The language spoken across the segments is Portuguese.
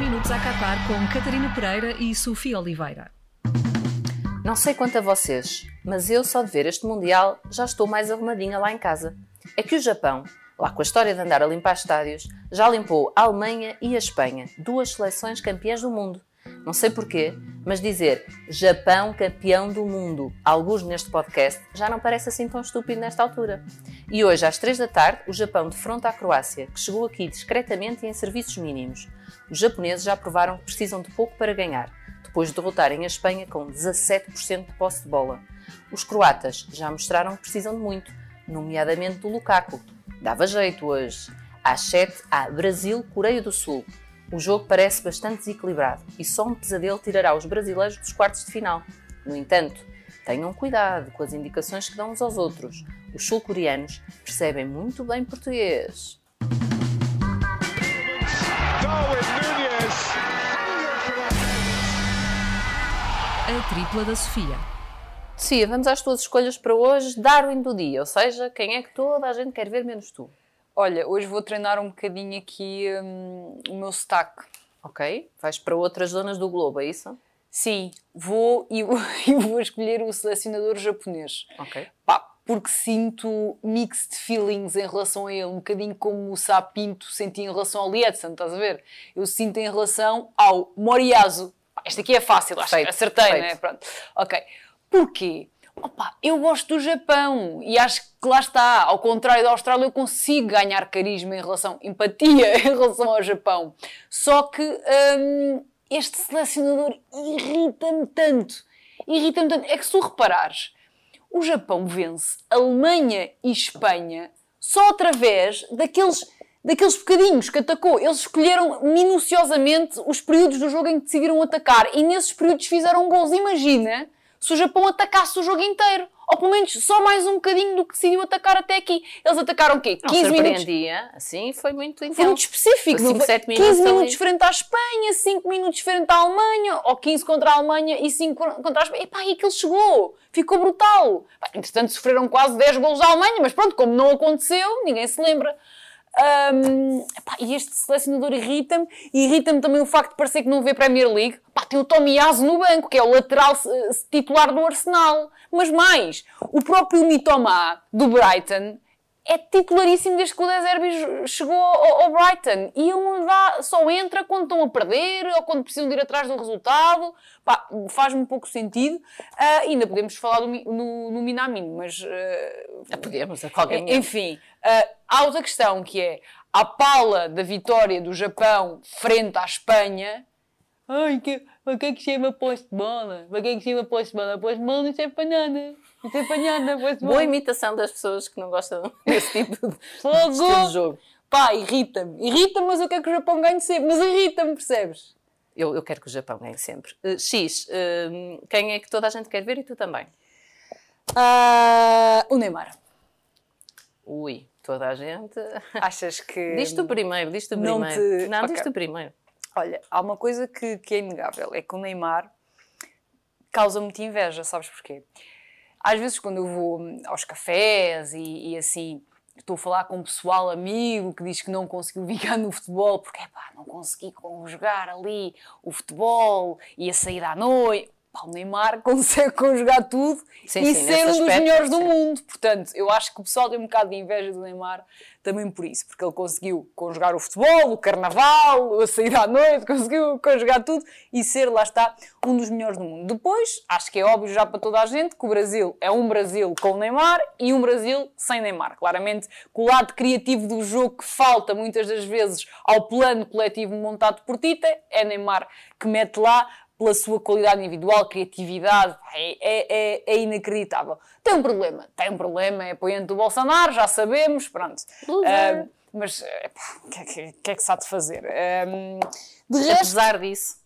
minutos a acabar com Catarina Pereira e Sofia Oliveira. Não sei quanto a vocês, mas eu só de ver este Mundial já estou mais arrumadinha lá em casa. É que o Japão, lá com a história de andar a limpar estádios, já limpou a Alemanha e a Espanha, duas seleções campeãs do mundo. Não sei porquê, mas dizer Japão campeão do mundo, alguns neste podcast, já não parece assim tão estúpido nesta altura. E hoje, às 3 da tarde, o Japão defronta a Croácia, que chegou aqui discretamente e em serviços mínimos. Os japoneses já provaram que precisam de pouco para ganhar, depois de derrotarem a Espanha com 17% de posse de bola. Os croatas já mostraram que precisam de muito, nomeadamente do Lukaku. Dava jeito hoje. Às 7 há Brasil-Coreia do Sul. O jogo parece bastante desequilibrado e só um pesadelo tirará os brasileiros dos quartos de final. No entanto, tenham cuidado com as indicações que dão uns aos outros. Os sul-coreanos percebem muito bem português. A tripla da Sofia. Sofia, vamos às tuas escolhas para hoje. Darwin do dia, ou seja, quem é que toda a gente quer ver menos tu? Olha, hoje vou treinar um bocadinho aqui hum, o meu sotaque. Ok? Vais para outras zonas do globo, é isso? Sim, vou e, e vou escolher o selecionador japonês. Ok. Pá, porque sinto mixed feelings em relação a ele, um bocadinho como o Sapinto sentia em relação ao Lietzen, estás a ver? Eu sinto em relação ao Moriyasu. Pá, este aqui é fácil, acho acertei, perfeito. né? Pronto. Ok. Porquê? Opa, eu gosto do Japão e acho que lá está, ao contrário da Austrália, eu consigo ganhar carisma em relação, empatia em relação ao Japão. Só que hum, este selecionador irrita-me tanto. Irrita-me tanto. É que se tu reparares, o Japão vence Alemanha e Espanha só através daqueles, daqueles bocadinhos que atacou. Eles escolheram minuciosamente os períodos do jogo em que decidiram atacar e nesses períodos fizeram gols. Imagina se o Japão atacasse o jogo inteiro. Ou pelo menos só mais um bocadinho do que decidiu atacar até aqui. Eles atacaram o quê? Não 15 minutos. surpreendia. Assim, foi muito Foi intenso. muito específico. Foi cinco, não foi? sete 15 minutos minutos ali. frente à Espanha, 5 minutos frente à Alemanha, ou 15 contra a Alemanha e 5 contra a Espanha. Epá, e aquilo chegou. Ficou brutal. Entretanto, sofreram quase 10 golos da Alemanha, mas pronto, como não aconteceu, ninguém se lembra. Hum, epá, e este selecionador irrita-me e irrita-me também o facto de parecer que não vê Premier League. Tem o Tomiyasu no banco, que é o lateral eh, titular do Arsenal. Mas mais, o próprio Mitoma do Brighton é titularíssimo desde que o Deserbi chegou ao, Brighton e ele não dá, só entra quando estão a perder ou quando precisam de ir atrás do resultado. Faz-me um pouco sentido. Ah, ainda podemos falar do, no, no Minamino, mas ah, Podemos, a qualquer momento. enfim, uh, há outra questão que é a pala da vitória do Japão frente à Espanha. Ai, que, para que é que chama posto de bola? Para que é que chama posto de bola? Posto de bola não serve para nada. Não serve para nada, posto de Boa bola. imitação das pessoas que não gostam desse tipo de de jogo. Pá, irrita-me. Irrita-me, mas eu quero que o Japão ganhe sempre. Mas irrita-me, percebes? Eu, eu quero que o Japão ganhe sempre. Uh, X, uh, quem é que toda a gente quer ver e tu também? Ah, o Neymar. Ui, toda a gente. Achas que... Diz tu primeiro, diz tu Não primeiro. te- Não, diz Ok. tu primeiro. Olha, há uma coisa que, que é inegável, é que o Neymar causa muita inveja, sabes porquê? Às vezes quando eu vou hum, aos cafés e, e assim, estou a falar com um pessoal amigo que diz que não conseguiu ficar no futebol porque, pá, não consegui conjugar ali o futebol e a sair à noite. Pá, o Neymar consegue conjugar tudo Sim, e sim, ser um dos aspecto, melhores do sim. mundo. Portanto, eu acho que o pessoal tem um bocado de inveja do Neymar também por isso, porque ele conseguiu conjugar o futebol, o carnaval, a sair à noite, conseguiu conjugar tudo e ser, lá está, um dos melhores do mundo. Depois, acho que é óbvio já para toda a gente que o Brasil é um Brasil com Neymar e um Brasil sem Neymar. Claramente, com o lado criativo do jogo que falta muitas das vezes ao plano coletivo montado por Tita, é Neymar que mete lá pela sua qualidade individual, criatividade, é, é, é- é inacreditável. Tem um problema, tem um problema, é apoiante do Bolsonaro, já sabemos, pronto. Ah, mas, o que, é que- que é que se há de fazer? Ah, de resto, Apesar disso,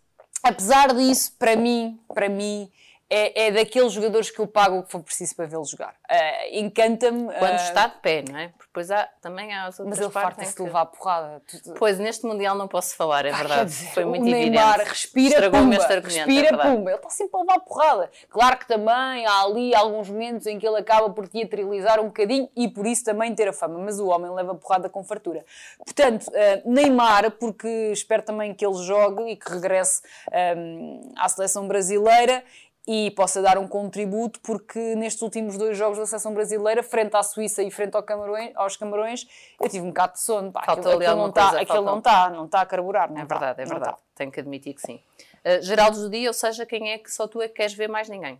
apesar disso, para mim, para mim, é, é daqueles jogadores que eu pago o que for preciso para vê-lo jogar. Uh, Encanta-me. Quando uh, está de pé, não é? Porque depois há, também há as outras Mas ele farta-se que- levar a porrada. Tu- Pois, neste Mundial não posso falar, é Pá, verdade. dizer, Foi muito o Neymar evidente. respira Estragou-me pumba, este argumento, é respira verdade. pumba. Ele está sempre a levar porrada. Claro que também há ali alguns momentos em que ele acaba por teatralizar um bocadinho e por isso também ter a fama, mas o homem leva porrada com fartura. Portanto, eh, Neymar, porque espero também que ele jogue e que regresse ehm, à seleção brasileira e possa dar um contributo, porque nestes últimos dois jogos da seleção brasileira, frente à Suíça e frente ao Camarões, aos Camarões, eu tive um bocado de sono. Pá, Faltou aquilo, ali aquilo não está, aquilo faltou. não está, não está a carburar. Não É está, verdade, é verdade. está. Tenho que admitir que sim. Uh, Geraldo do dia, ou seja, quem é que só tu é que queres ver mais ninguém?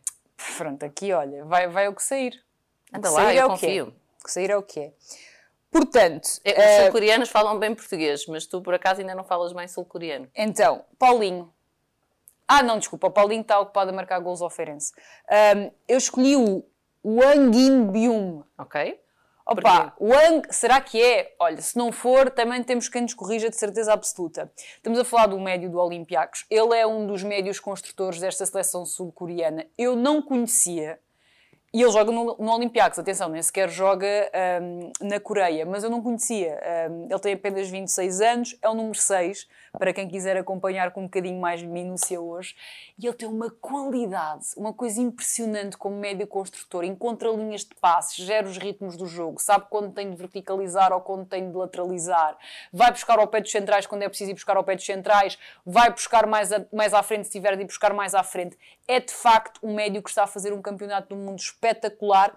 Pronto, aqui olha, vai, vai o que sair. Anda que lá, sair eu é o que é. confio. O que sair é o que é. Portanto, É, Os eh, sul-coreanos falam bem português, mas tu por acaso ainda não falas bem sul-coreano. então, Paulinho. Ah, não, desculpa, o Paulinho está ocupado a marcar gols ao Feirense. Ahm, eu escolhi o Wang In Byum. Ok? Opa, Wang, será que é? Olha, se não for, também temos quem nos corrija de certeza absoluta. Estamos a falar do médio do Olympiacos. Ele é um dos médios construtores desta seleção sul-coreana. Eu não conhecia. E ele joga no, no Olympiacos, atenção, nem sequer joga hum, na Coreia, mas eu não conhecia. Hum, ele tem apenas 26 anos, é o número 6, para quem quiser acompanhar com um bocadinho mais de minúcia hoje. E ele tem uma qualidade, uma coisa impressionante como médio construtor, encontra linhas de passes, gera os ritmos do jogo, sabe quando tem de verticalizar ou quando tem de lateralizar, vai buscar ao pé dos centrais quando é preciso ir buscar ao pé dos centrais, vai buscar mais, a- mais à frente se tiver de ir buscar mais à frente. É de facto um médio que está a fazer um campeonato do mundo espetacular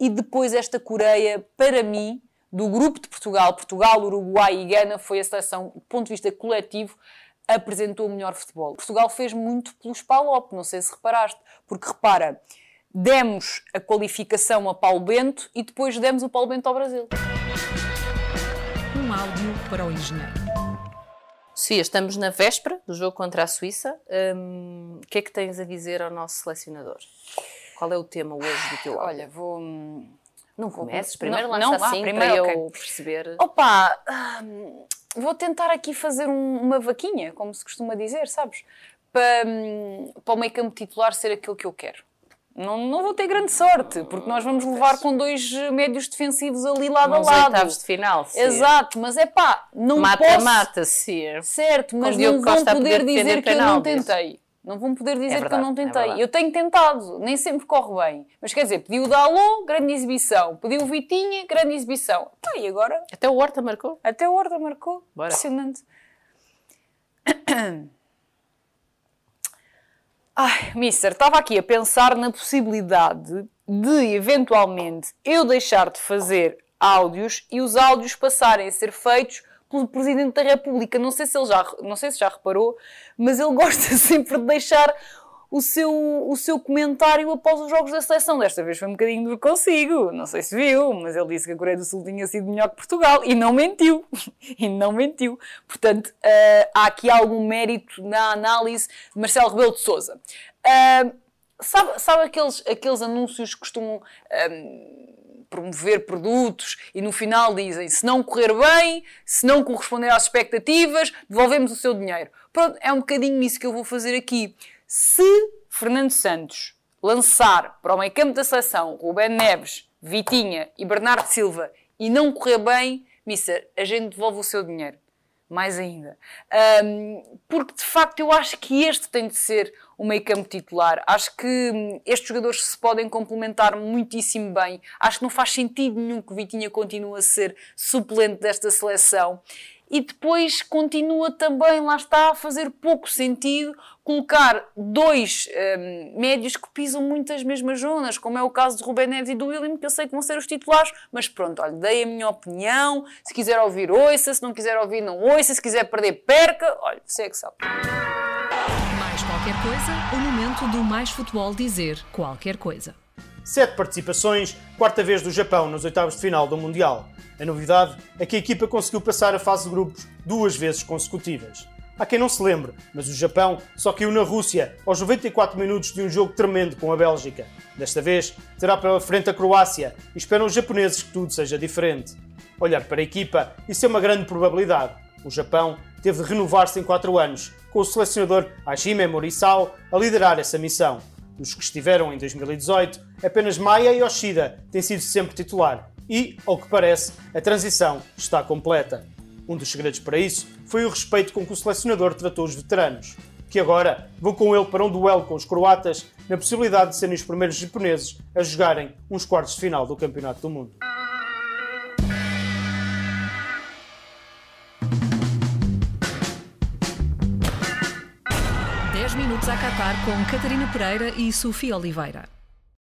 e depois esta Coreia, para mim, do grupo de Portugal, Portugal, Uruguai e Gana, foi a seleção, do ponto de vista coletivo, apresentou o melhor futebol. Portugal fez muito pelos PALOP, não sei se reparaste, porque repara, demos a qualificação a Paulo Bento e depois demos o Paulo Bento ao Brasil. Um áudio para o engenheiro. Sofia, estamos na véspera do jogo contra a Suíça. Hum, O que é que tens a dizer ao nosso selecionador? Qual é o tema hoje do teu áudio? Olha, vou. não comeces, primeiro não, lança não, assim primeiro, para ok. eu perceber. Opa, hum, vou tentar aqui fazer um- uma vaquinha, como se costuma dizer, sabes? Para, hum, para o meio campo titular ser aquilo que eu quero. Não, não vou ter grande sorte, porque nós vamos levar com dois médios defensivos ali lado a lado. oitavos de final. Sofia. Exato, mas é pá, não posso... Mata-mata, Sofia. Certo, mas não vão a poder poder dizer que eu não tentei. Não vão poder dizer que eu verdade, não é tentei. verdade. eu tenho tentado, nem sempre corre bem. Mas quer dizer, pediu o Dalô, grande exibição. Pediu o Vitinha, grande exibição. Tá, e agora? Até o Horta marcou. Até o Horta marcou. Bora. Impressionante. Ai, Mister, estava aqui a pensar na possibilidade de, eventualmente, eu deixar de fazer áudios e os áudios passarem a ser feitos pelo Presidente da República. Não sei se ele já, não sei se já reparou, mas ele gosta sempre de deixar o seu, o seu comentário após os jogos da seleção. Desta vez foi um bocadinho duro consigo, não sei se viu, mas ele disse que a Coreia do Sul tinha sido melhor que Portugal e não mentiu. e não mentiu. Portanto, ah, há aqui algum mérito na análise de Marcelo Rebelo de Souza. Sabe, sabe aqueles, aqueles anúncios que costumam ahm, promover produtos e no final dizem se não correr bem, se não corresponder às expectativas, devolvemos o seu dinheiro. Pronto, é um bocadinho isso que eu vou fazer aqui. Se Fernando Santos lançar para o meio campo da seleção Rubén Neves, Vitinha e Bernardo Silva e não correr bem, Mister, a gente devolve o seu dinheiro. Mais ainda. Ahm, porque de facto eu acho que este tem de ser o meio campo titular. Acho que hum, estes jogadores se podem complementar muitíssimo bem. Acho que não faz sentido nenhum que Vitinha continue a ser suplente desta seleção. E depois continua também, lá está, a fazer pouco sentido colocar dois hum, médios que pisam muito as mesmas zonas, como é o caso de Rubén Neves e do William, que eu sei que vão ser os titulares, mas pronto, olha, dei a minha opinião, se quiser ouvir, ouça, se não quiser ouvir, não ouça, se quiser perder, perca, olha, você é que sabe. Mais qualquer coisa, o momento do Mais Futebol dizer qualquer coisa. Sete participações, quarta vez do Japão nos oitavos de final do Mundial. A novidade é que a equipa conseguiu passar a fase de grupos duas vezes consecutivas. Há quem não se lembre, mas o Japão só caiu na Rússia aos 94 minutos de um jogo tremendo com a Bélgica. Desta vez terá pela frente a Croácia e esperam os japoneses que tudo seja diferente. Olhar para a equipa, isso é uma grande probabilidade. O Japão teve de renovar-se em 4 anos, com o selecionador Hajime Morisawa a liderar essa missão. Dos que estiveram em 2018, apenas Maia e Yoshida têm sido sempre titular e, ao que parece, a transição está completa. Um dos segredos para isso foi o respeito com que o selecionador tratou os veteranos, que agora vão com ele para um duelo com os croatas na possibilidade de serem os primeiros japoneses a jogarem uns quartos de final do Campeonato do Mundo. Com Catarina Pereira e Sofia Oliveira.